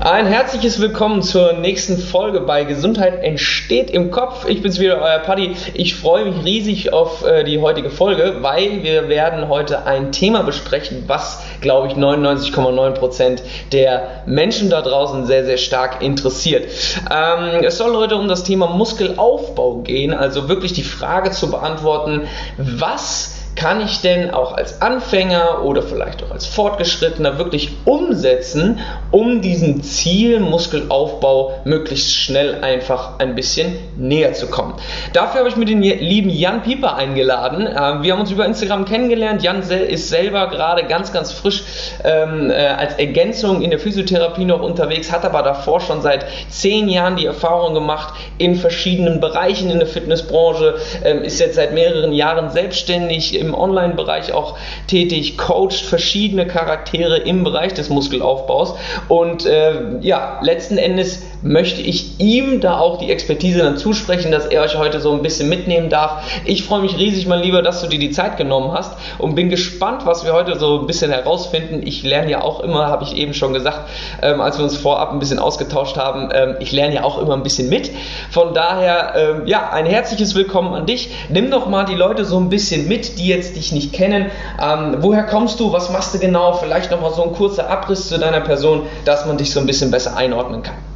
Ein herzliches Willkommen zur nächsten Folge bei Gesundheit entsteht im Kopf. Ich bin's wieder, euer Paddy. Ich freue mich riesig auf äh, die heutige Folge, weil wir werden heute ein Thema besprechen, was, glaube ich, 99,9% der Menschen da draußen sehr, sehr stark interessiert. Ähm, es soll heute um das Thema Muskelaufbau gehen, also wirklich die Frage zu beantworten, was kann ich denn auch als Anfänger oder vielleicht auch als Fortgeschrittener wirklich umsetzen, um diesem Ziel Muskelaufbau möglichst schnell einfach ein bisschen näher zu kommen. Dafür habe ich mir den lieben Jan Pieper eingeladen. Ähm, wir haben uns über Instagram kennengelernt. Jan ist selber gerade ganz, ganz frisch ähm, äh, als Ergänzung in der Physiotherapie noch unterwegs, hat aber davor schon seit zehn Jahren die Erfahrung gemacht in verschiedenen Bereichen in der Fitnessbranche, ähm, ist jetzt seit mehreren Jahren selbstständig im Online-Bereich auch tätig, coacht verschiedene Charaktere im Bereich des Muskelaufbaus. Und äh, ja, letzten Endes möchte ich ihm da auch die Expertise dann zusprechen, dass er euch heute so ein bisschen mitnehmen darf. Ich freue mich riesig, mein Lieber, dass du dir die Zeit genommen hast und bin gespannt, was wir heute so ein bisschen herausfinden. Ich lerne ja auch immer, habe ich eben schon gesagt, ähm, als wir uns vorab ein bisschen ausgetauscht haben, ähm, ich lerne ja auch immer ein bisschen mit. Von daher, ähm, ja, ein herzliches Willkommen an dich. Nimm doch mal die Leute so ein bisschen mit, die jetzt dich nicht kennen. Ähm, woher kommst du? Was machst du genau? Vielleicht nochmal so ein kurzer Abriss zu deiner Person, dass man dich so ein bisschen besser einordnen kann.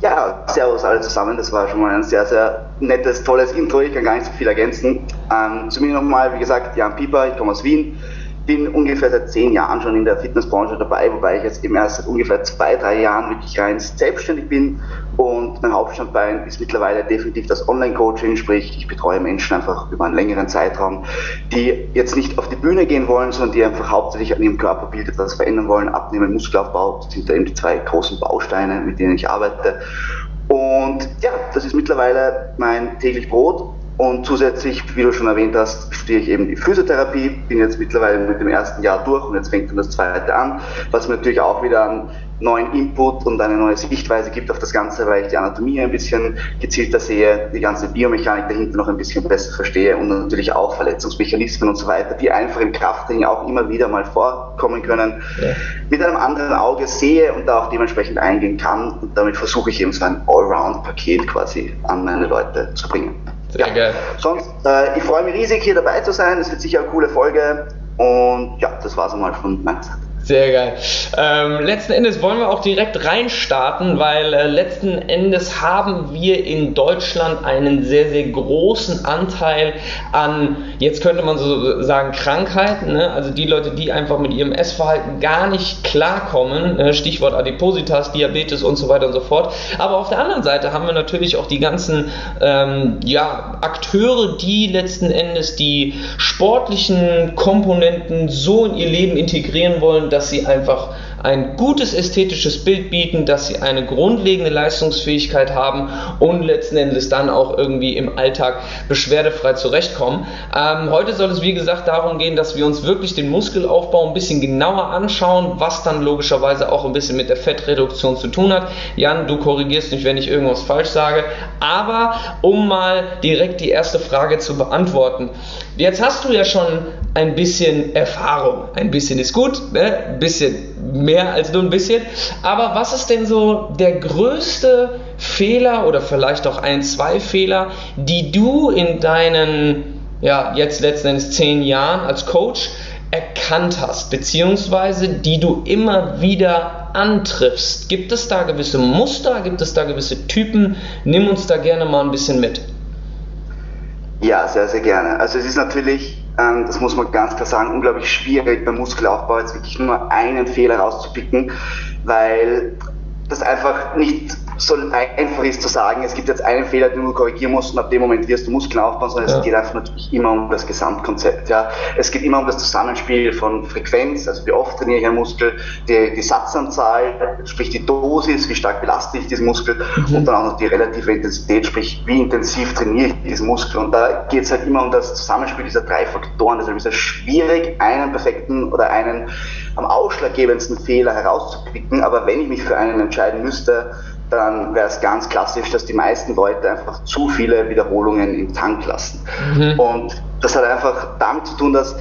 Ja, servus alle zusammen. Das war schon mal ein sehr, sehr nettes, tolles Intro. Ich kann gar nicht so viel ergänzen. Ähm, zu mir nochmal, wie gesagt, Jan Pieper, ich komme aus Wien bin ungefähr seit zehn Jahren schon in der Fitnessbranche dabei, wobei ich jetzt eben erst seit ungefähr zwei, drei Jahren wirklich rein selbstständig bin und mein Hauptstandbein ist mittlerweile definitiv das Online-Coaching, sprich ich betreue Menschen einfach über einen längeren Zeitraum, die jetzt nicht auf die Bühne gehen wollen, sondern die einfach hauptsächlich an ihrem Körperbild etwas verändern wollen, abnehmen, Muskelaufbau, das sind da eben die zwei großen Bausteine, mit denen ich arbeite. Und ja, das ist mittlerweile mein täglich Brot und zusätzlich, wie du schon erwähnt hast, studiere ich eben die Physiotherapie, bin jetzt mittlerweile mit dem ersten Jahr durch und jetzt fängt dann das zweite an, was mir natürlich auch wieder einen neuen Input und eine neue Sichtweise gibt auf das Ganze, weil ich die Anatomie ein bisschen gezielter sehe, die ganze Biomechanik dahinter noch ein bisschen besser verstehe und natürlich auch Verletzungsmechanismen und so weiter, die einfach im Krafttraining auch immer wieder mal vorkommen können, ja. mit einem anderen Auge sehe und da auch dementsprechend eingehen kann und damit versuche ich eben so ein Allround-Paket quasi an meine Leute zu bringen. Sehr ja. geil. Sonst, äh, ich freue mich riesig, hier dabei zu sein. Es wird sicher eine coole Folge. Und ja, das war es einmal von meiner Seite. Sehr geil. Ähm, letzten Endes wollen wir auch direkt reinstarten, weil äh, letzten Endes haben wir in Deutschland einen sehr, sehr großen Anteil an, jetzt könnte man so sagen, Krankheiten. Ne? Also die Leute, die einfach mit ihrem Essverhalten gar nicht klarkommen. Äh, Stichwort Adipositas, Diabetes und so weiter und so fort. Aber auf der anderen Seite haben wir natürlich auch die ganzen ähm, ja, Akteure, die letzten Endes die sportlichen Komponenten so in ihr Leben integrieren wollen, dass sie einfach ein gutes ästhetisches Bild bieten, dass sie eine grundlegende Leistungsfähigkeit haben und letzten Endes dann auch irgendwie im Alltag beschwerdefrei zurechtkommen. Ähm, heute soll es wie gesagt darum gehen, dass wir uns wirklich den Muskelaufbau ein bisschen genauer anschauen, was dann logischerweise auch ein bisschen mit der Fettreduktion zu tun hat. Jan, du korrigierst mich, wenn ich irgendwas falsch sage, aber um mal direkt die erste Frage zu beantworten. Jetzt hast du ja schon ein bisschen Erfahrung. Ein bisschen ist gut, ne? ein bisschen mehr als nur ein bisschen. Aber was ist denn so der größte Fehler oder vielleicht auch ein, zwei Fehler, die du in deinen, ja, jetzt letzten Endes zehn Jahren als Coach erkannt hast, beziehungsweise die du immer wieder antriffst? Gibt es da gewisse Muster? Gibt es da gewisse Typen? Nimm uns da gerne mal ein bisschen mit. Ja, sehr, sehr gerne. Also es ist natürlich ähm, das muss man ganz klar sagen, unglaublich schwierig beim Muskelaufbau jetzt wirklich nur einen Fehler rauszupicken, weil das einfach nicht so einfach ist zu sagen, es gibt jetzt einen Fehler, den du korrigieren musst und ab dem Moment wirst du Muskeln aufbauen, sondern ja. es geht einfach natürlich immer um das Gesamtkonzept. Ja. Es geht immer um das Zusammenspiel von Frequenz, also wie oft trainiere ich einen Muskel, die, die Satzanzahl, sprich die Dosis, wie stark belaste ich diesen Muskel mhm. und dann auch noch die relative Intensität, sprich wie intensiv trainiere ich diesen Muskel. Und da geht es halt immer um das Zusammenspiel dieser drei Faktoren. Deshalb ist es schwierig, einen perfekten oder einen am ausschlaggebendsten Fehler herauszupicken, aber wenn ich mich für einen entscheiden müsste, dann wäre es ganz klassisch, dass die meisten Leute einfach zu viele Wiederholungen im Tank lassen. Mhm. Und das hat einfach damit zu tun, dass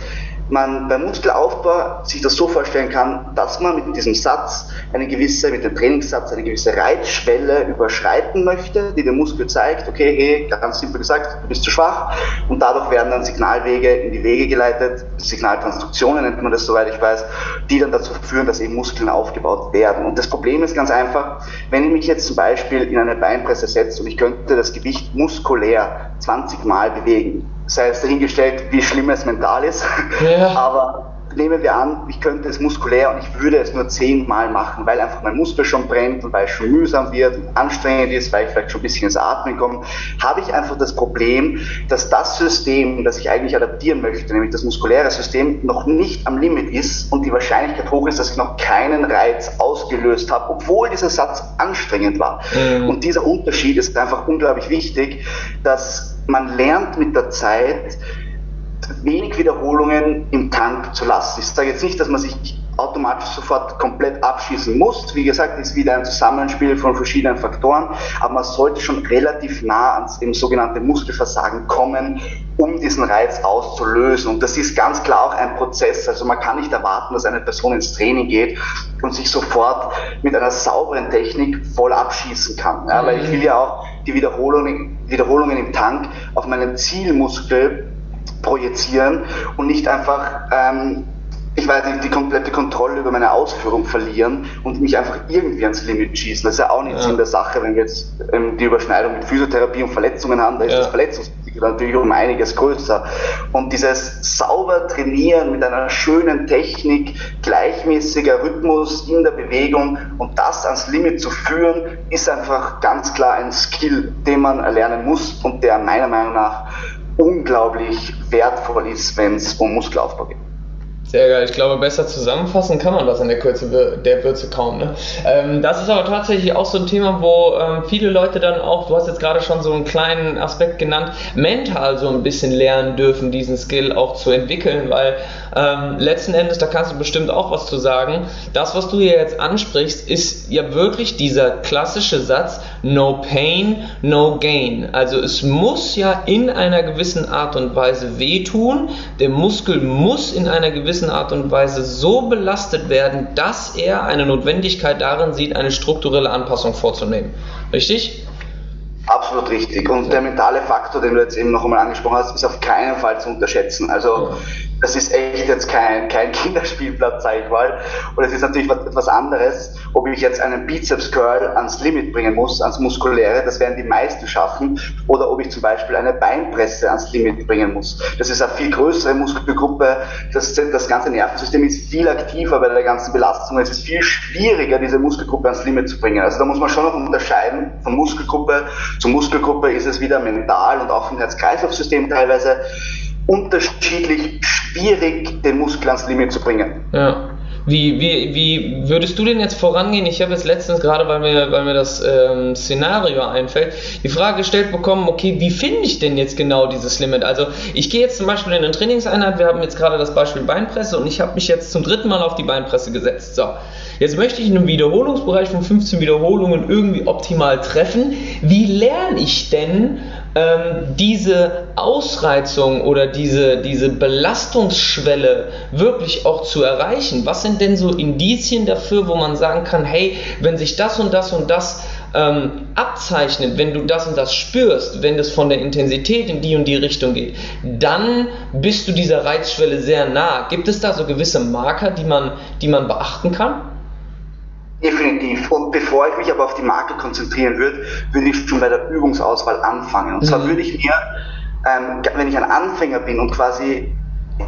man beim Muskelaufbau sich das so vorstellen kann, dass man mit diesem Satz eine gewisse, mit dem Trainingssatz eine gewisse Reizschwelle überschreiten möchte, die dem Muskel zeigt, okay, hey, ganz simpel gesagt, du bist zu schwach und dadurch werden dann Signalwege in die Wege geleitet, Signaltransduktionen nennt man das, soweit ich weiß, die dann dazu führen, dass eben Muskeln aufgebaut werden. Und das Problem ist ganz einfach, wenn ich mich jetzt zum Beispiel in eine Beinpresse setze und ich könnte das Gewicht muskulär 20 Mal bewegen, sei es dahingestellt, wie schlimm es mental ist, ja. aber nehmen wir an, ich könnte es muskulär und ich würde es nur zehnmal machen, weil einfach mein Muskel schon brennt und weil es schon mühsam wird und anstrengend ist, weil ich vielleicht schon ein bisschen ins Atmen komme, habe ich einfach das Problem, dass das System, das ich eigentlich adaptieren möchte, nämlich das muskuläre System, noch nicht am Limit ist und die Wahrscheinlichkeit hoch ist, dass ich noch keinen Reiz ausgelöst habe, obwohl dieser Satz anstrengend war. Mhm. Und dieser Unterschied ist einfach unglaublich wichtig, dass man lernt mit der Zeit, wenig Wiederholungen im Tank zu lassen. Ich sage jetzt nicht, dass man sich automatisch sofort komplett abschießen muss. Wie gesagt, ist wieder ein Zusammenspiel von verschiedenen Faktoren, aber man sollte schon relativ nah ans dem sogenannten Muskelversagen kommen, um diesen Reiz auszulösen. Und das ist ganz klar auch ein Prozess. Also man kann nicht erwarten, dass eine Person ins Training geht und sich sofort mit einer sauberen Technik voll abschießen kann. Ja, weil ich will ja auch die Wiederholungen, Wiederholungen im Tank auf meinen Zielmuskel projizieren und nicht einfach, ähm, ich weiß nicht, die komplette Kontrolle über meine Ausführung verlieren und mich einfach irgendwie ans Limit schießen. Das ist ja auch nicht ja. Sinn der Sache, wenn wir jetzt ähm, die Überschneidung mit Physiotherapie und Verletzungen haben, da ist ja. das Verletzungsrisiko natürlich um einiges größer. Und dieses sauber trainieren mit einer schönen Technik, gleichmäßiger Rhythmus in der Bewegung und das ans Limit zu führen, ist einfach ganz klar ein Skill, den man erlernen muss und der meiner Meinung nach unglaublich wertvoll ist, wenn es um Muskelaufbau geht. Sehr geil. Ich glaube, besser zusammenfassen kann man das in der Kürze der Würze kaum. Ne? Ähm, das ist aber tatsächlich auch so ein Thema, wo ähm, viele Leute dann auch, du hast jetzt gerade schon so einen kleinen Aspekt genannt, mental so ein bisschen lernen dürfen, diesen Skill auch zu entwickeln, weil ähm, letzten Endes, da kannst du bestimmt auch was zu sagen, das, was du hier jetzt ansprichst, ist ja wirklich dieser klassische Satz, no pain, no gain. Also es muss ja in einer gewissen Art und Weise wehtun, der Muskel muss in einer gewissen Art und Weise so belastet werden, dass er eine Notwendigkeit darin sieht, eine strukturelle Anpassung vorzunehmen. Richtig? Absolut richtig. Und der mentale Faktor, den du jetzt eben noch einmal angesprochen hast, ist auf keinen Fall zu unterschätzen. Also das ist echt jetzt kein, kein Kinderspielplatz, sag ich mal. Und es ist natürlich etwas anderes, ob ich jetzt einen Bizeps Curl ans Limit bringen muss, ans Muskuläre, das werden die meisten schaffen, oder ob ich zum Beispiel eine Beinpresse ans Limit bringen muss. Das ist eine viel größere Muskelgruppe, das, das ganze Nervensystem ist viel aktiver bei der ganzen Belastung, es ist viel schwieriger, diese Muskelgruppe ans Limit zu bringen. Also da muss man schon noch unterscheiden, von Muskelgruppe zu Muskelgruppe ist es wieder mental und auch vom Herz-Kreislauf-System teilweise unterschiedlich schwierig, den Muskel ans Limit zu bringen. Ja. Wie, wie, wie würdest du denn jetzt vorangehen? Ich habe jetzt letztens gerade, weil mir, weil mir das ähm, Szenario einfällt, die Frage gestellt bekommen, okay, wie finde ich denn jetzt genau dieses Limit? Also ich gehe jetzt zum Beispiel in eine Trainingseinheit, wir haben jetzt gerade das Beispiel Beinpresse und ich habe mich jetzt zum dritten Mal auf die Beinpresse gesetzt. So, jetzt möchte ich in einem Wiederholungsbereich von 15 Wiederholungen irgendwie optimal treffen. Wie lerne ich denn ähm, diese Ausreizung oder diese, diese Belastungsschwelle wirklich auch zu erreichen? Was sind denn so Indizien dafür, wo man sagen kann, hey, wenn sich das und das und das ähm, abzeichnet, wenn du das und das spürst, wenn das von der Intensität in die und die Richtung geht, dann bist du dieser Reizschwelle sehr nah. Gibt es da so gewisse Marker, die man, die man beachten kann? Definitiv. Und bevor ich mich aber auf die Marke konzentrieren würde, würde ich schon bei der Übungsauswahl anfangen. Und mhm. zwar würde ich mir, ähm, wenn ich ein Anfänger bin und quasi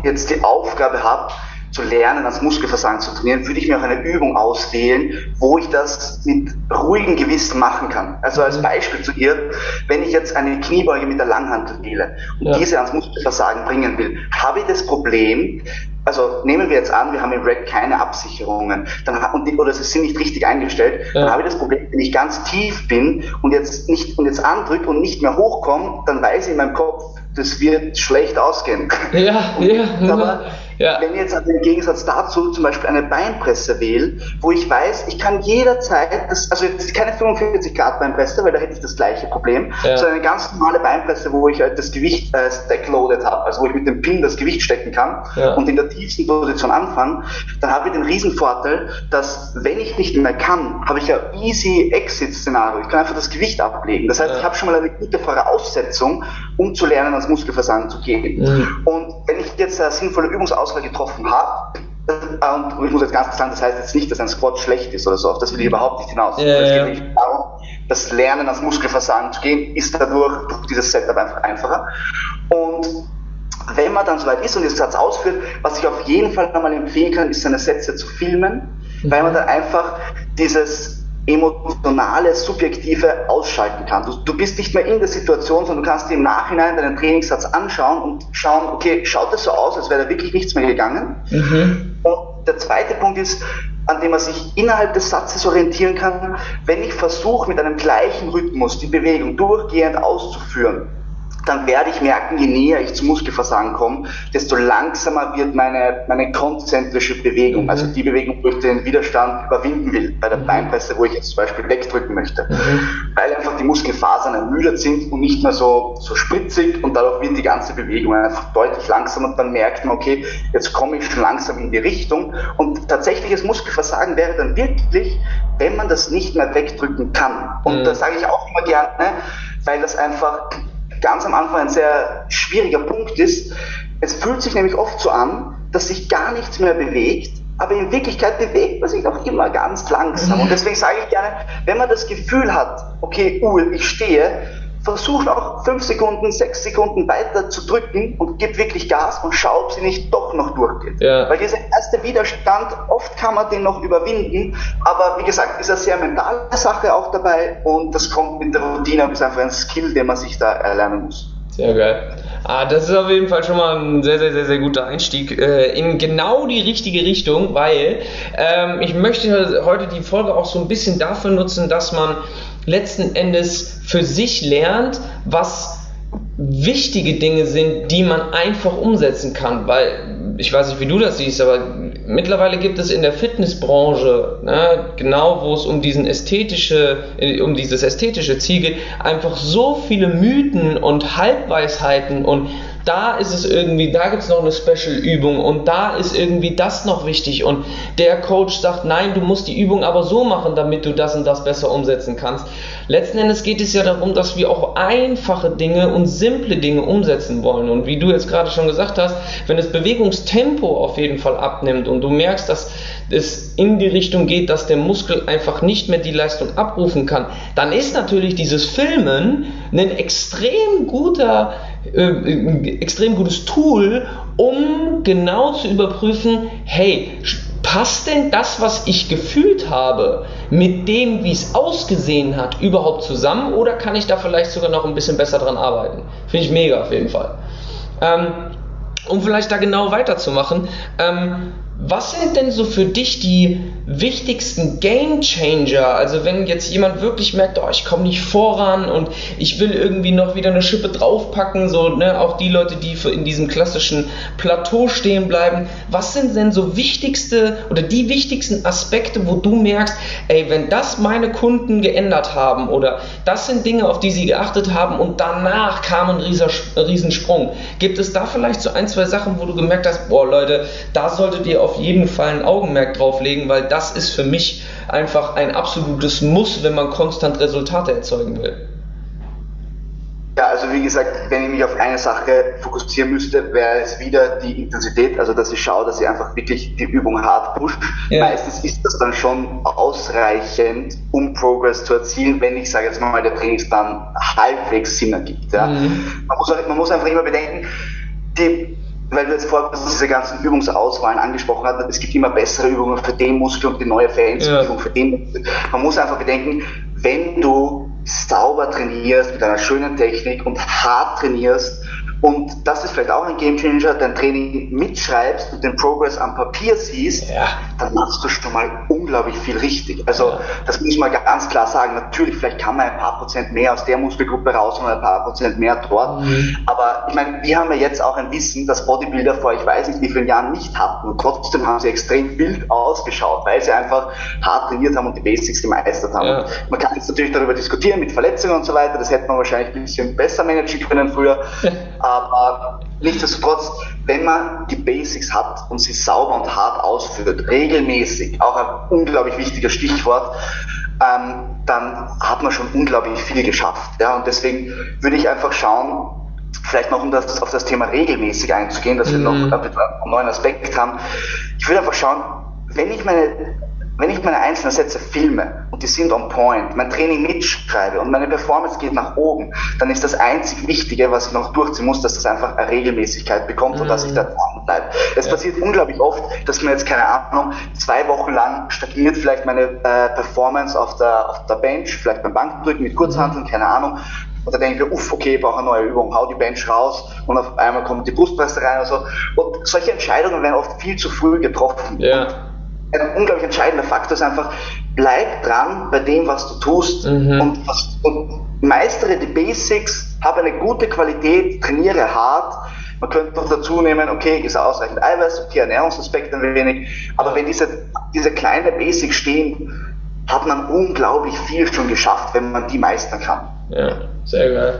jetzt die Aufgabe habe, zu lernen, das Muskelversagen zu trainieren, würde ich mir auch eine Übung auswählen, wo ich das mit ruhigem Gewissen machen kann. Also als mhm. Beispiel zu ihr, wenn ich jetzt eine Kniebeuge mit der Langhantel wähle und ja. diese ans Muskelversagen bringen will, habe ich das Problem, also nehmen wir jetzt an, wir haben im Rack keine Absicherungen dann, und oder sie sind nicht richtig eingestellt, ja. dann habe ich das Problem, wenn ich ganz tief bin und jetzt nicht und jetzt andrücke und nicht mehr hochkomme, dann weiß ich in meinem Kopf, das wird schlecht ausgehen. Ja, ja. Aber Ja. Wenn ich jetzt also im Gegensatz dazu zum Beispiel eine Beinpresse wähle, wo ich weiß, ich kann jederzeit, das, also jetzt keine 45 Grad Beinpresse, weil da hätte ich das gleiche Problem, ja. sondern eine ganz normale Beinpresse, wo ich halt das Gewicht äh, stackloaded habe, also wo ich mit dem Pin das Gewicht stecken kann ja. und in der tiefsten Position anfangen, dann habe ich den Riesenvorteil, dass wenn ich nicht mehr kann, habe ich ja easy Exit-Szenario. Ich kann einfach das Gewicht ablegen. Das heißt, ich habe schon mal eine gute Voraussetzung, um zu lernen, ans Muskelversagen zu gehen. Mhm. Und wenn ich jetzt eine sinnvolle Übungsauswahl getroffen habe, äh, und ich muss jetzt ganz klar sagen, das heißt jetzt nicht, dass ein Squat schlecht ist oder so, auf das will ich überhaupt nicht hinaus. Ja, es geht nicht darum, das Lernen ans Muskelversagen zu gehen, ist dadurch durch dieses Setup einfach einfacher. Und wenn man dann soweit ist und diesen Satz ausführt, was ich auf jeden Fall einmal empfehlen kann, ist seine Sätze zu filmen, mhm. weil man dann einfach dieses emotionale, subjektive ausschalten kann. Du, du, bist nicht mehr in der Situation, sondern du kannst dir im Nachhinein deinen Trainingssatz anschauen und schauen, okay, schaut das so aus, als wäre da wirklich nichts mehr gegangen. Mhm. Und der zweite Punkt ist, an dem man sich innerhalb des Satzes orientieren kann, wenn ich versuche, mit einem gleichen Rhythmus die Bewegung durchgehend auszuführen, dann werde ich merken, je näher ich zum Muskelversagen komme, desto langsamer wird meine, meine konzentrische Bewegung, mhm. also die Bewegung, wo ich den Widerstand überwinden will, bei der mhm. Beinpresse, wo ich jetzt zum Beispiel wegdrücken möchte, mhm. weil einfach die Muskelfasern ermüdet sind und nicht mehr so, so spritzig und dadurch wird die ganze Bewegung einfach deutlich langsamer und dann merkt man, okay, jetzt komme ich schon langsam in die Richtung und tatsächliches Muskelversagen wäre dann wirklich, wenn man das nicht mehr wegdrücken kann. Und mhm. das sage ich auch immer gerne, weil das einfach ganz am Anfang ein sehr schwieriger Punkt ist. Es fühlt sich nämlich oft so an, dass sich gar nichts mehr bewegt, aber in Wirklichkeit bewegt man sich auch immer ganz langsam. Und deswegen sage ich gerne, wenn man das Gefühl hat, okay, uh, ich stehe, versucht auch fünf Sekunden, sechs Sekunden weiter zu drücken und gibt wirklich Gas und schaut, ob sie nicht doch noch durchgeht. Ja. Weil dieser erste Widerstand, oft kann man den noch überwinden, aber wie gesagt, ist eine sehr mentale Sache auch dabei und das kommt mit der Routine und ist einfach ein Skill, den man sich da erlernen muss. Sehr geil. Ah, das ist auf jeden Fall schon mal ein sehr, sehr, sehr, sehr guter Einstieg äh, in genau die richtige Richtung, weil ähm, ich möchte heute die Folge auch so ein bisschen dafür nutzen, dass man letzten Endes für sich lernt, was wichtige Dinge sind, die man einfach umsetzen kann, weil ich weiß nicht, wie du das siehst, aber mittlerweile gibt es in der Fitnessbranche, ne, genau wo es um diesen ästhetische, um dieses ästhetische Ziel geht, einfach so viele Mythen und Halbweisheiten und da ist es irgendwie, da gibt es noch eine Special-Übung und da ist irgendwie das noch wichtig und der Coach sagt, nein, du musst die Übung aber so machen, damit du das und das besser umsetzen kannst. Letzten Endes geht es ja darum, dass wir auch einfache Dinge und simple Dinge umsetzen wollen und wie du jetzt gerade schon gesagt hast, wenn das Bewegungstempo auf jeden Fall abnimmt und du merkst, dass es in die Richtung geht, dass der Muskel einfach nicht mehr die Leistung abrufen kann, dann ist natürlich dieses Filmen ein extrem guter äh, extrem gutes Tool, um genau zu überprüfen, hey, passt denn das, was ich gefühlt habe, mit dem, wie es ausgesehen hat, überhaupt zusammen oder kann ich da vielleicht sogar noch ein bisschen besser dran arbeiten? Finde ich mega auf jeden Fall. Ähm, um vielleicht da genau weiterzumachen, ähm, was sind denn so für dich die wichtigsten Game Changer? Also wenn jetzt jemand wirklich merkt, oh, ich komme nicht voran und ich will irgendwie noch wieder eine Schippe draufpacken, so ne, auch die Leute, die in diesem klassischen Plateau stehen bleiben. Was sind denn so wichtigste oder die wichtigsten Aspekte, wo du merkst, ey, wenn das meine Kunden geändert haben oder das sind Dinge, auf die sie geachtet haben und danach kam ein Riesensprung. Gibt es da vielleicht so ein, zwei Sachen, wo du gemerkt hast, boah Leute, da solltet ihr auf jeden Fall ein Augenmerk drauf legen, weil das ist für mich einfach ein absolutes Muss, wenn man konstant Resultate erzeugen will. Ja, also wie gesagt, wenn ich mich auf eine Sache fokussieren müsste, wäre es wieder die Intensität, also dass ich schaue, dass ich einfach wirklich die Übung hart pushe. Ja. Meistens ist das dann schon ausreichend, um Progress zu erzielen, wenn ich sage jetzt mal, der Trainingsplan halbwegs Sinn ergibt. Ja. Mhm. Man, muss, man muss einfach immer bedenken, die weil du jetzt vorher diese ganzen Übungsauswahlen angesprochen hast, es gibt immer bessere Übungen für den Muskel und die neue Ferienübung ja. für den Muskel. Man muss einfach bedenken, wenn du sauber trainierst, mit einer schönen Technik und hart trainierst und das ist vielleicht auch ein Gamechanger, dein Training mitschreibst und den Progress am Papier siehst, ja. dann machst du schon mal unglaublich viel richtig. Also ja. das muss man ganz klar sagen. Natürlich, vielleicht kann man ein paar Prozent mehr aus der Muskelgruppe raus und ein paar Prozent mehr dort. Mhm. Aber ich meine, wir haben ja jetzt auch ein Wissen, das Bodybuilder vor ich weiß nicht wie vielen Jahren nicht hatten. Und trotzdem haben sie extrem wild ausgeschaut, weil sie einfach hart trainiert haben und die Basics gemeistert haben. Ja. Man kann jetzt natürlich darüber diskutieren mit Verletzungen und so weiter. Das hätte man wahrscheinlich ein bisschen besser managen können früher. Aber nichtsdestotrotz, wenn man die Basics hat und sie sauber und hart ausführt, regelmäßig, auch ein unglaublich wichtiger Stichwort, ähm, dann hat man schon unglaublich viel geschafft. Ja? Und deswegen würde ich einfach schauen, vielleicht noch um das, auf das Thema regelmäßig einzugehen, dass mhm. wir noch mhm. einen neuen Aspekt haben. Ich würde einfach schauen, wenn ich meine wenn ich meine einzelnen Sätze filme und die sind on point, mein Training mitschreibe und meine Performance geht nach oben, dann ist das einzig Wichtige, was ich noch durchziehen muss, dass das einfach eine Regelmäßigkeit bekommt mhm. und dass ich da dran bleibe. Es ja. passiert unglaublich oft, dass mir jetzt, keine Ahnung, zwei Wochen lang stagniert vielleicht meine äh, Performance auf der, auf der Bench, vielleicht beim Bankdrücken mit Kurzhanteln, mhm. keine Ahnung. Und dann denke ich mir, uff, okay, ich brauche eine neue Übung, hau die Bench raus und auf einmal kommt die Brustpresse rein und so. Und solche Entscheidungen werden oft viel zu früh getroffen. Ja ein unglaublich entscheidender Faktor ist einfach, bleib dran bei dem, was du tust mhm. und, was, und meistere die Basics, habe eine gute Qualität, trainiere hart. Man könnte noch dazu nehmen, okay, ist ausreichend Eiweiß, okay, Ernährungsaspekt ein wenig, aber wenn diese, diese kleinen Basics stehen, hat man unglaublich viel schon geschafft, wenn man die meistern kann. Ja, sehr geil.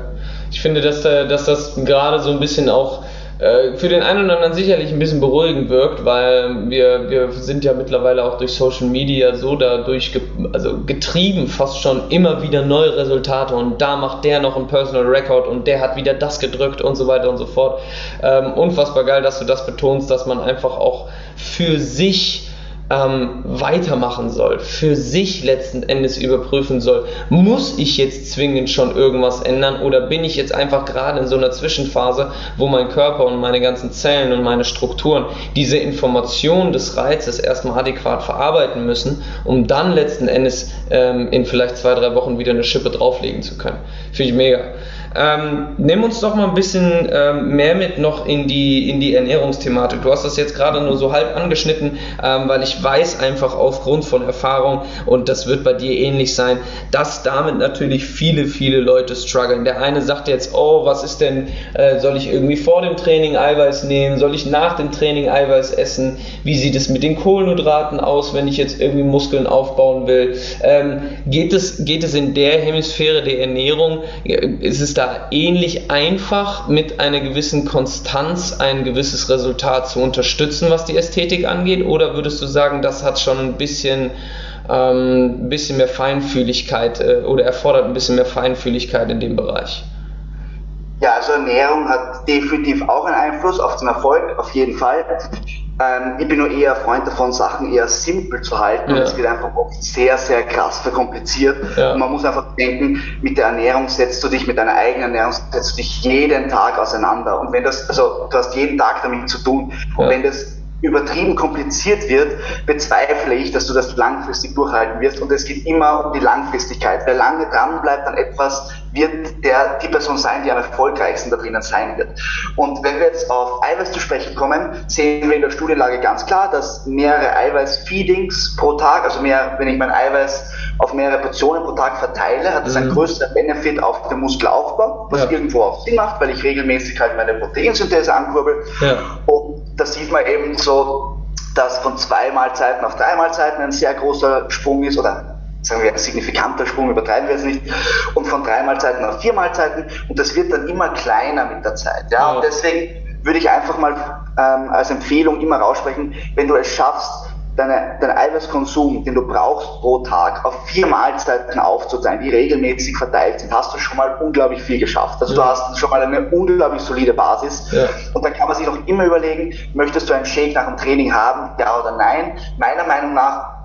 Ich finde, dass, dass das gerade so ein bisschen auch äh, für den einen oder anderen sicherlich ein bisschen beruhigend wirkt, weil wir, wir sind ja mittlerweile auch durch Social Media so dadurch ge also getrieben, fast schon immer wieder neue Resultate und da macht der noch einen Personal Record und der hat wieder das gedrückt und so weiter und so fort. Ähm, unfassbar geil, dass du das betonst, dass man einfach auch für sich ähm, weitermachen soll, für sich letzten Endes überprüfen soll, muss ich jetzt zwingend schon irgendwas ändern oder bin ich jetzt einfach gerade in so einer Zwischenphase, wo mein Körper und meine ganzen Zellen und meine Strukturen diese Information des Reizes erstmal adäquat verarbeiten müssen, um dann letzten Endes ähm, in vielleicht zwei, drei Wochen wieder eine Schippe drauflegen zu können. Finde ich mega. Ähm, nimm uns doch mal ein bisschen ähm, mehr mit noch in die, in die Ernährungsthematik. Du hast das jetzt gerade nur so halb angeschnitten, ähm, weil ich weiß einfach aufgrund von Erfahrung, und das wird bei dir ähnlich sein, dass damit natürlich viele, viele Leute strugglen. Der eine sagt jetzt, oh, was ist denn, äh, soll ich irgendwie vor dem Training Eiweiß nehmen? Soll ich nach dem Training Eiweiß essen? Wie sieht es mit den Kohlenhydraten aus, wenn ich jetzt irgendwie Muskeln aufbauen will? Ähm, geht, es, geht es in der Hemisphäre der Ernährung? Ist es da ähnlich einfach mit einer gewissen Konstanz ein gewisses Resultat zu unterstützen, was die Ästhetik angeht? Oder würdest du sagen, das hat schon ein bisschen, ähm, bisschen mehr Feinfühligkeit äh, oder erfordert ein bisschen mehr Feinfühligkeit in dem Bereich? Ja, also Ernährung hat definitiv auch einen Einfluss auf den Erfolg, auf jeden Fall. Ähm, ich bin nur eher Freund davon, Sachen eher simpel zu halten. Ja. Und es wird einfach oft sehr, sehr krass verkompliziert. Ja. Und man muss einfach denken, mit der Ernährung setzt du dich, mit deiner eigenen Ernährung setzt du dich jeden Tag auseinander. Und wenn das, also du hast jeden Tag damit zu tun. Und ja. wenn das übertrieben kompliziert wird, bezweifle ich, dass du das langfristig durchhalten wirst. Und es geht immer um die Langfristigkeit. Wer lange dran bleibt an etwas, wird der, die Person sein, die am erfolgreichsten da drinnen sein wird. Und wenn wir jetzt auf Eiweiß zu sprechen kommen, sehen wir in der Studienlage ganz klar, dass mehrere Eiweiß-Feedings pro Tag, also mehr, wenn ich mein Eiweiß auf mehrere Portionen pro Tag verteile, hat das mhm. einen größeren Benefit auf den Muskelaufbau, was ja. irgendwo auch Sinn macht, weil ich regelmäßig halt meine Proteinsynthese ankurbel. Ja. Und da sieht man eben so, dass von zwei Mahlzeiten auf drei Mahlzeiten ein sehr großer Sprung ist oder sagen wir, ein signifikanter Sprung, übertreiben wir es nicht, und von drei Mahlzeiten auf vier Mahlzeiten und das wird dann immer kleiner mit der Zeit. Ja, und deswegen würde ich einfach mal ähm, als Empfehlung immer raussprechen, wenn du es schaffst, deine, deinen Eiweißkonsum, den du brauchst pro Tag, auf vier Mahlzeiten aufzuteilen, die regelmäßig verteilt sind, hast du schon mal unglaublich viel geschafft. Also ja. du hast schon mal eine unglaublich solide Basis. Ja. Und dann kann man sich auch immer überlegen, möchtest du einen Shake nach dem Training haben, ja oder nein? Meiner Meinung nach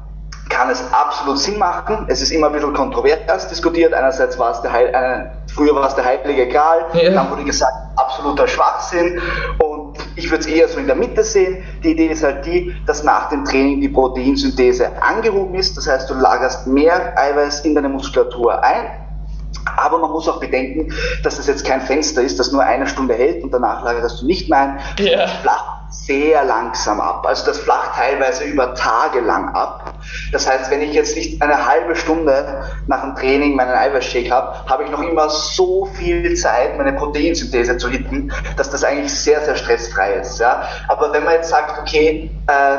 kann es absolut Sinn machen. Es ist immer ein bisschen kontrovers diskutiert. Einerseits war es der Heil, äh, früher war es der heilige Gral, ja. dann wurde gesagt, absoluter Schwachsinn. Und ich würde es eher so in der Mitte sehen. Die Idee ist halt die, dass nach dem Training die Proteinsynthese angehoben ist. Das heißt, du lagerst mehr Eiweiß in deine Muskulatur ein Aber man muss auch bedenken, dass das jetzt kein Fenster ist, das nur eine Stunde hält und danach lagerst du nicht mehr ein. Ja. Flach sehr langsam ab. Also das flacht teilweise über Tage lang ab. Das heißt, wenn ich jetzt nicht eine halbe Stunde nach dem Training meinen Eiweißshake habe, habe ich noch immer so viel Zeit, meine Proteinsynthese zu hitten, dass das eigentlich sehr, sehr stressfrei ist. Ja? Aber wenn man jetzt sagt, okay, äh,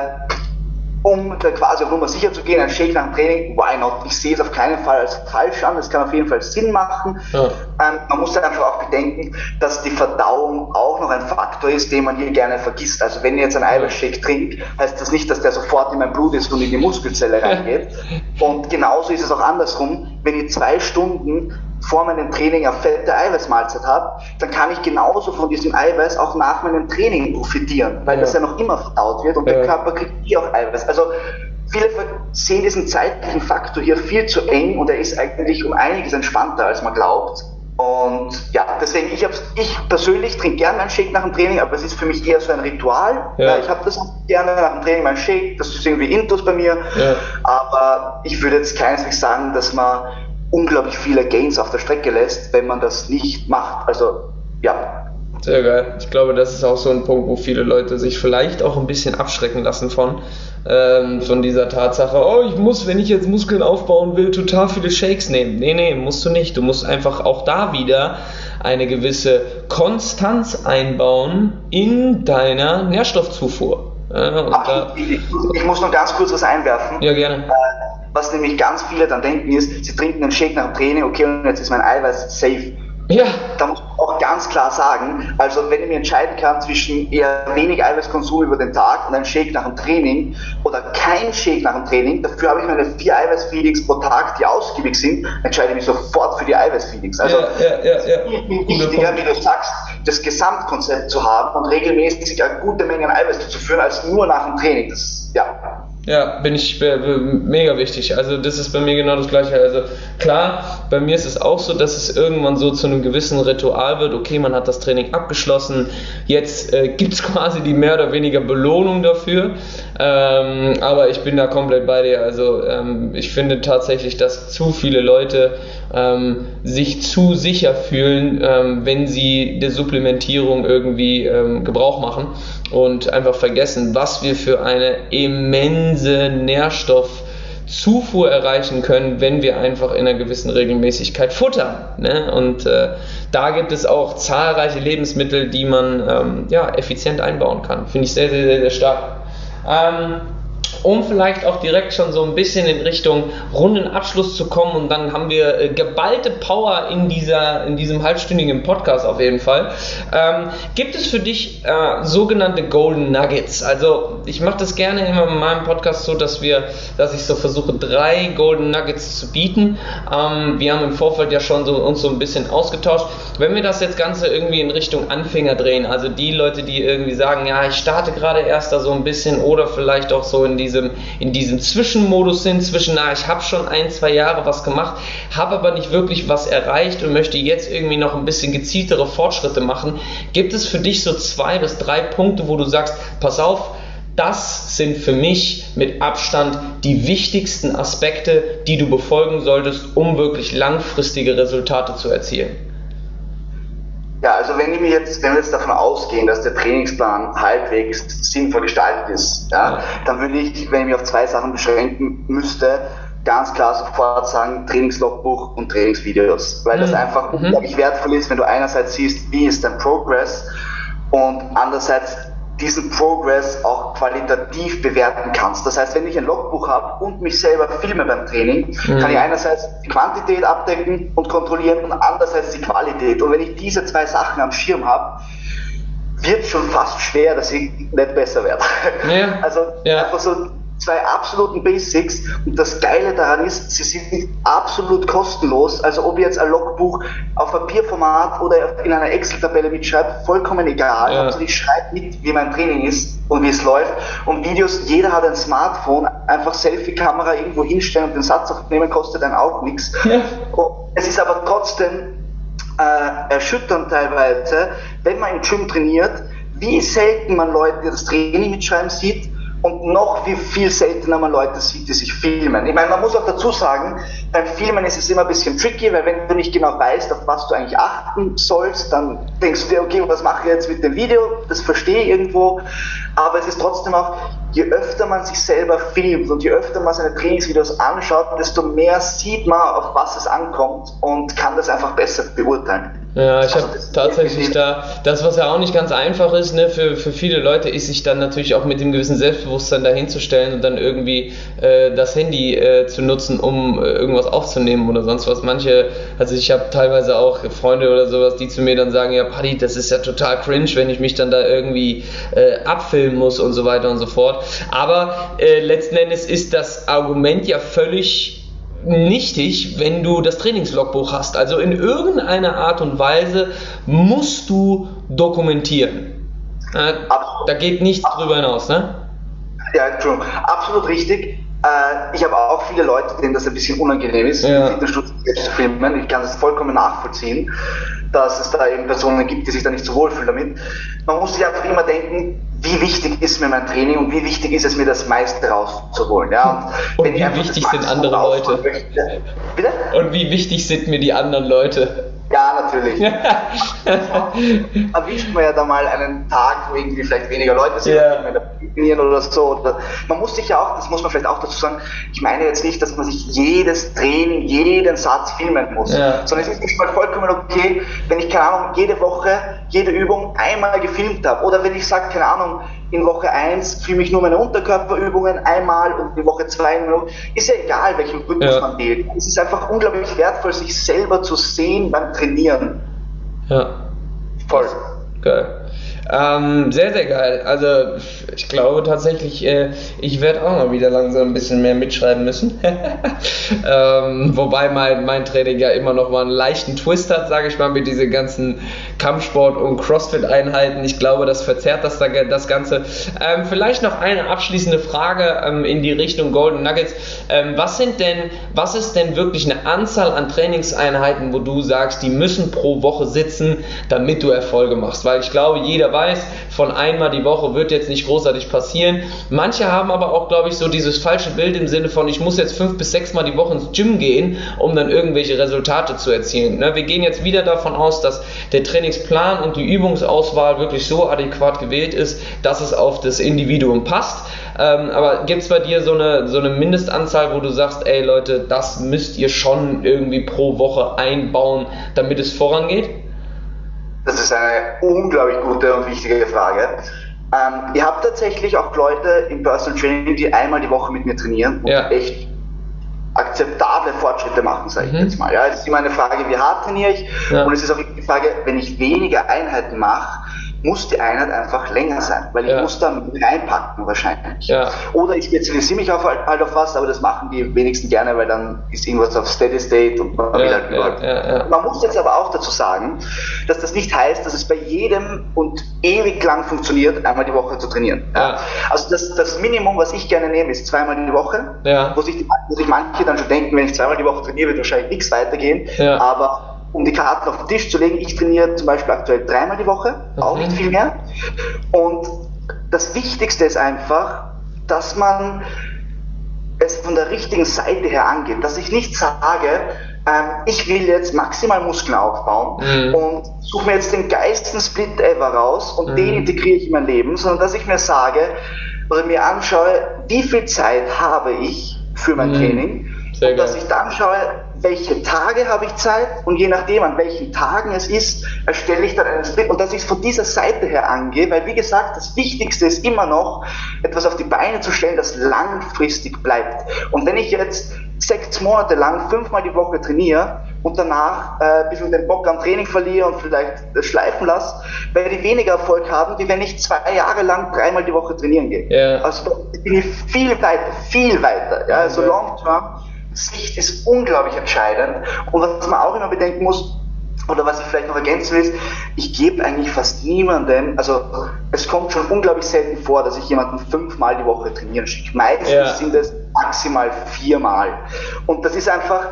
um da quasi auf Nummer sicher zu gehen, ein Shake nach dem Training, why not? Ich sehe es auf keinen Fall als falsch an, es kann auf jeden Fall Sinn machen. Ja. Ähm, man muss dann einfach auch bedenken, dass die Verdauung auch noch ein Faktor ist, den man hier gerne vergisst. Also wenn ihr jetzt einen Eiweißshake trinkt, heißt das nicht, dass der sofort in mein Blut ist und in die Muskelzelle reingeht. Und genauso ist es auch andersrum, wenn ihr zwei Stunden vor meinem Training eine fette Eiweißmahlzeit habe, dann kann ich genauso von diesem Eiweiß auch nach meinem Training profitieren, weil ja. das ja noch immer verdaut wird und ja. der Körper kriegt eh auch Eiweiß. Also viele sehen diesen zeitlichen Faktor hier viel zu eng und er ist eigentlich um einiges entspannter, als man glaubt. Und ja, deswegen, ich, hab's, ich persönlich trinke gerne meinen Shake nach dem Training, aber es ist für mich eher so ein Ritual. Ja. Ich habe das gerne nach dem Training, meinen Shake, das ist irgendwie Intus bei mir. Ja. Aber ich würde jetzt keineswegs sagen, dass man unglaublich viele Gains auf der Strecke lässt, wenn man das nicht macht. Also ja. Sehr geil. Ich glaube, das ist auch so ein Punkt, wo viele Leute sich vielleicht auch ein bisschen abschrecken lassen von, ähm, von dieser Tatsache, oh, ich muss, wenn ich jetzt Muskeln aufbauen will, total viele Shakes nehmen. Nee, nee, musst du nicht. Du musst einfach auch da wieder eine gewisse Konstanz einbauen in deiner Nährstoffzufuhr. Äh, Ach, ich, ich, muss noch ganz kurz was einwerfen. Ja, gerne. Was nämlich ganz viele dann denken ist, sie trinken einen Shake nach dem Training, okay, und jetzt ist mein Eiweiß safe. Ja. Da muss man auch ganz klar sagen, also wenn ich mir entscheiden kann zwischen eher wenig Eiweißkonsum über den Tag und ein Shake nach dem Training oder kein Shake nach dem Training, dafür habe ich meine vier Eiweißfeedings pro Tag, die ausgiebig sind, entscheide ich mich sofort für die Eiweißfeedings. Also ja, ja, ja, ja. wichtiger, wie du sagst, das Gesamtkonzept zu haben und regelmäßig eine gute Menge an Eiweiß zu führen, als nur nach dem Training. Das, ja. Ja, bin ich mega wichtig. Also das ist bei mir genau das gleiche. Also klar, bei mir ist es auch so, dass es irgendwann so zu einem gewissen Ritual wird. Okay, man hat das Training abgeschlossen. Jetzt äh, gibt es quasi die mehr oder weniger Belohnung dafür. Ähm, aber ich bin da komplett bei dir. Also ähm, ich finde tatsächlich, dass zu viele Leute ähm, sich zu sicher fühlen, ähm, wenn sie der Supplementierung irgendwie ähm, Gebrauch machen und einfach vergessen, was wir für eine immense Nährstoffzufuhr erreichen können, wenn wir einfach in einer gewissen Regelmäßigkeit futtern. Ne? Und äh, da gibt es auch zahlreiche Lebensmittel, die man ähm, ja, effizient einbauen kann. Finde ich sehr, sehr, sehr, sehr stark. Ähm, um vielleicht auch direkt schon so ein bisschen in Richtung runden Abschluss zu kommen und dann haben wir äh, geballte Power in, dieser, in diesem halbstündigen Podcast auf jeden Fall. Ähm, gibt es für dich äh, sogenannte Golden Nuggets? Also ich mache das gerne immer in meinem Podcast so, dass wir, dass ich so versuche, drei Golden Nuggets zu bieten. Ähm, wir haben im Vorfeld ja schon so, uns so ein bisschen ausgetauscht. Wenn wir das jetzt Ganze irgendwie in Richtung Anfänger drehen, also die Leute, die irgendwie sagen, ja, ich starte gerade erst da so ein bisschen oder vielleicht auch so in diesem, in diesem Zwischenmodus sind, zwischen, na, ich habe schon ein, zwei Jahre was gemacht, habe aber nicht wirklich was erreicht und möchte jetzt irgendwie noch ein bisschen gezieltere Fortschritte machen. Gibt es für dich so zwei bis drei Punkte, wo du sagst, pass auf, das sind für mich mit Abstand die wichtigsten Aspekte, die du befolgen solltest, um wirklich langfristige Resultate zu erzielen. Ja, also wenn wir jetzt, wenn wir jetzt davon ausgehen, dass der Trainingsplan halbwegs sinnvoll gestaltet ist, ja, dann würde ich, wenn ich mich auf zwei Sachen beschränken müsste, ganz klar sofort sagen, Trainingslogbuch und Trainingsvideos, weil das mhm. einfach mhm. unglaublich wertvoll ist, wenn du einerseits siehst, wie ist dein Progress und andererseits diesen Progress auch qualitativ bewerten kannst. Das heißt, wenn ich ein Logbuch habe und mich selber filme beim Training, mhm. kann ich einerseits die Quantität abdecken und kontrollieren und andererseits die Qualität. Und wenn ich diese zwei Sachen am Schirm habe, wird schon fast schwer, dass ich nicht besser werde. Ja. Also ja. einfach so zwei absoluten Basics und das Geile daran ist, sie sind absolut kostenlos. Also ob ihr jetzt ein Logbuch auf Papierformat oder in einer Excel-Tabelle mitschreibt, vollkommen egal. Ja. Also ich schreibe mit, wie mein Training ist und wie es läuft. Und Videos, jeder hat ein Smartphone, einfach Selfie-Kamera irgendwo hinstellen und den Satz aufnehmen, kostet dann auch nichts. Ja. Es ist aber trotzdem äh, erschütternd teilweise, wenn man im Gym trainiert, wie selten man Leute, die das Training mitschreiben sieht und noch wie viel seltener man Leute sieht, die sich filmen. Ich meine, man muss auch dazu sagen, beim Filmen ist es immer ein bisschen tricky, weil wenn du nicht genau weißt, auf was du eigentlich achten sollst, dann denkst du dir, okay, was mache ich jetzt mit dem Video? Das verstehe ich irgendwo. Aber es ist trotzdem auch, je öfter man sich selber filmt und je öfter man seine Trainingsvideos anschaut, desto mehr sieht man, auf was es ankommt und kann das einfach besser beurteilen. Ja, ich habe tatsächlich da, das was ja auch nicht ganz einfach ist, ne, für, für viele Leute ist sich dann natürlich auch mit dem gewissen Selbstbewusstsein dahinzustellen und dann irgendwie äh, das Handy äh, zu nutzen, um äh, irgendwas aufzunehmen oder sonst was. Manche, also ich habe teilweise auch Freunde oder sowas, die zu mir dann sagen, ja Paddy, das ist ja total cringe, wenn ich mich dann da irgendwie äh, abfilmen muss und so weiter und so fort. Aber äh, letzten Endes ist das Argument ja völlig nichtig, wenn du das Trainingslogbuch hast. Also in irgendeiner Art und Weise musst du dokumentieren. Äh, da geht nichts drüber hinaus, ne? Ja, true. Absolut richtig. Äh, ich habe auch viele Leute, denen das ein bisschen unangenehm ist, ja. im Fitnessstudio zu filmen. Ich kann das vollkommen nachvollziehen, dass es da eben Personen gibt, die sich da nicht so wohlfühlen damit. Man muss sich einfach immer denken, wie wichtig ist mir mein Training und wie wichtig ist es mir, das meiste rauszuholen. Ja? Und, und wie wichtig sind andere Leute? Möchte, bitte? Und wie wichtig sind mir die anderen Leute? Ja, natürlich. Erwischt man ja da mal einen Tag, wo irgendwie vielleicht weniger Leute sind, ja. oder so. Man muss sich ja auch, das muss man vielleicht auch dazu sagen, ich meine jetzt nicht, dass man sich jedes Training, jeden Satz filmen muss, ja. sondern es ist mal vollkommen okay, wenn ich, keine Ahnung, jede Woche, jede Übung einmal gefilmt habe. Oder wenn ich sage, keine Ahnung, in Woche 1 filme ich nur meine Unterkörperübungen einmal und in Woche 2 ist ja egal, welchen Rhythmus ja. man wählt. Es ist einfach unglaublich wertvoll, sich selber zu sehen beim Trainieren. Ja. Voll. Geil. Ähm, sehr, sehr geil. Also ich glaube tatsächlich, äh, ich werde auch mal wieder langsam ein bisschen mehr mitschreiben müssen. ähm, wobei mein, mein Training ja immer noch mal einen leichten Twist hat, sage ich mal, mit diesen ganzen Kampfsport- und Crossfit-Einheiten. Ich glaube, das verzerrt das, das Ganze. Ähm, vielleicht noch eine abschließende Frage ähm, in die Richtung Golden Nuggets. Ähm, was sind denn, was ist denn wirklich eine Anzahl an Trainingseinheiten, wo du sagst, die müssen pro Woche sitzen, damit du Erfolge machst? Weil ich glaube, jeder weiß, von einmal die Woche wird jetzt nicht großartig passieren. Manche haben aber auch, glaube ich, so dieses falsche Bild im Sinne von, ich muss jetzt fünf bis sechs Mal die Woche ins Gym gehen, um dann irgendwelche Resultate zu erzielen. Ne? Wir gehen jetzt wieder davon aus, dass der Trainingsplan und die Übungsauswahl wirklich so adäquat gewählt ist, dass es auf das Individuum passt. Ähm, aber gibt es bei dir so eine, so eine Mindestanzahl, wo du sagst, ey Leute, das müsst ihr schon irgendwie pro Woche einbauen, damit es vorangeht? Das ist eine unglaublich gute und wichtige Frage. Ähm, ihr habt tatsächlich auch Leute im Personal Training, die einmal die Woche mit mir trainieren und ja. echt akzeptable Fortschritte machen, sage ich mhm. jetzt mal. Ja, es ist immer eine Frage, wie hart trainiere ich? Ja. Und es ist auch die Frage, wenn ich weniger Einheiten mache, muss die Einheit einfach länger sein, weil ich ja. muss dann reinpacken wahrscheinlich. Ja. Oder ich spezialisiere mich auf, halt auf was, aber das machen die wenigsten gerne, weil dann ist irgendwas auf Steady State und man will halt überall. Man muss jetzt aber auch dazu sagen, dass das nicht heißt, dass es bei jedem und ewig lang funktioniert, einmal die Woche zu trainieren. Also das, das Minimum, was ich gerne nehme, ist zweimal die Woche, wo, sich die, wo sich manche dann schon denken, wenn ich zweimal die Woche trainiere, wird wahrscheinlich nichts weitergehen, aber um die Karten auf den Tisch zu legen. Ich trainiere zum Beispiel aktuell dreimal die Woche, mhm. auch nicht viel mehr. Und das Wichtigste ist einfach, dass man es von der richtigen Seite her angeht, dass ich nicht sage, ähm, ich will jetzt maximal Muskeln aufbauen mhm. und suche mir jetzt den geilsten Split ever raus und mhm. den integriere ich in mein Leben, sondern dass ich mir sage oder mir anschaue, wie viel Zeit habe ich für mein mhm. Training Sehr und geil. dass ich dann schaue, welche Tage habe ich Zeit und je nachdem, an welchen Tagen es ist, erstelle ich dann einen Split und dass ich es von dieser Seite her angehe, weil wie gesagt, das Wichtigste ist immer noch, etwas auf die Beine zu stellen, das langfristig bleibt. Und wenn ich jetzt sechs Monate lang fünfmal die Woche trainiere und danach äh, ein bisschen den Bock am Training verliere und vielleicht das schleifen lasse, werde ich weniger Erfolg haben, wie wenn ich zwei Jahre lang dreimal die Woche trainieren gehe. Yeah. Also bin ich viel weiter, viel weiter. Ja? Also long term Sicht ist unglaublich entscheidend. Und was man auch immer bedenken muss, oder was ich vielleicht noch ergänzen will, ich gebe eigentlich fast niemandem, also es kommt schon unglaublich selten vor, dass ich jemanden fünfmal die Woche trainieren schicke. Meistens ja. sind es maximal viermal. Und das ist einfach,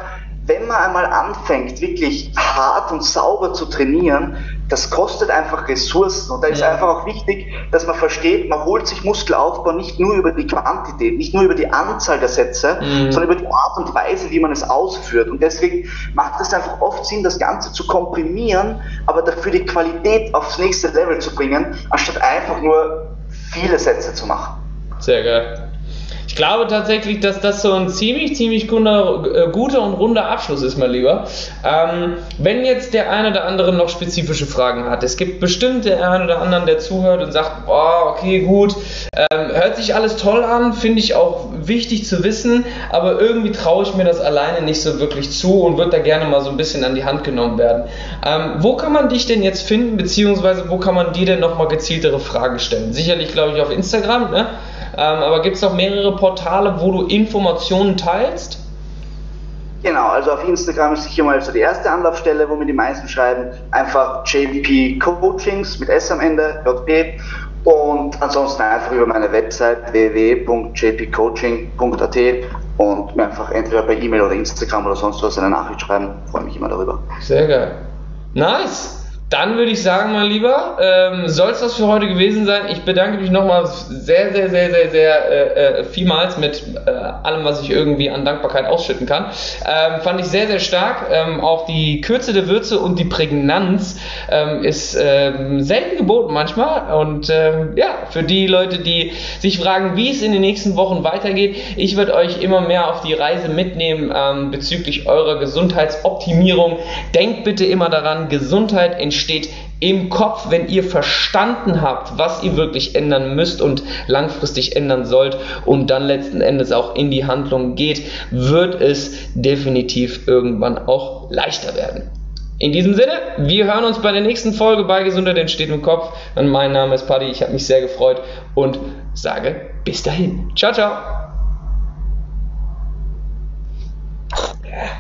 wenn man einmal anfängt, wirklich hart und sauber zu trainieren, das kostet einfach Ressourcen. Und da ist ja. einfach auch wichtig, dass man versteht, man holt sich Muskelaufbau nicht nur über die Quantität, nicht nur über die Anzahl der Sätze, mhm. sondern über die Art und Weise, wie man es ausführt. Und deswegen macht es einfach oft Sinn, das Ganze zu komprimieren, aber dafür die Qualität aufs nächste Level zu bringen, anstatt einfach nur viele Sätze zu machen. Sehr geil. Ich glaube tatsächlich, dass das so ein ziemlich, ziemlich guter, äh, guter und runder Abschluss ist, mein Lieber. Ähm, wenn jetzt der eine oder andere noch spezifische Fragen hat, es gibt bestimmt der eine oder anderen, der zuhört und sagt, boah, okay, gut, ähm, hört sich alles toll an, finde ich auch wichtig zu wissen, aber irgendwie traue ich mir das alleine nicht so wirklich zu und würde da gerne mal so ein bisschen an die Hand genommen werden. Ähm, wo kann man dich denn jetzt finden, beziehungsweise wo kann man dir denn nochmal gezieltere Fragen stellen? Sicherlich, glaube ich, auf Instagram, ne? Ähm, aber gibt es noch mehrere Portale, wo du Informationen teilst? Genau, also auf Instagram ist sicher mal so die erste Anlaufstelle, wo mir die meisten schreiben. Einfach JP Coachings mit S am Ende, JP. Und ansonsten einfach über meine Website www.jpcoaching.at und mir einfach entweder per E-Mail oder Instagram oder sonst was eine Nachricht schreiben. Freue mich immer darüber. Sehr geil. Nice. Dann würde ich sagen, mein Lieber, ähm, soll es das für heute gewesen sein. Ich bedanke mich nochmal sehr, sehr, sehr, sehr, sehr äh, äh, vielmals mit äh, allem, was ich irgendwie an Dankbarkeit ausschütten kann. Ähm, fand ich sehr, sehr stark. Ähm, auch die Kürze der Würze und die Prägnanz ähm, ist ähm, selten geboten manchmal. Und ähm, ja, für die Leute, die sich fragen, wie es in den nächsten Wochen weitergeht, ich werde euch immer mehr auf die Reise mitnehmen bezüglich eurer Gesundheitsoptimierung. Denkt bitte immer daran, Gesundheit entsteht entsteht im Kopf, wenn ihr verstanden habt, was ihr wirklich ändern müsst und langfristig ändern sollt und dann letzten Endes auch in die Handlung geht, wird es definitiv irgendwann auch leichter werden. In diesem Sinne, wir hören uns bei der nächsten Folge bei Gesundheit entsteht im Kopf. Und mein Name ist Paddy, ich habe mich sehr gefreut und sage bis dahin. Ciao, ciao.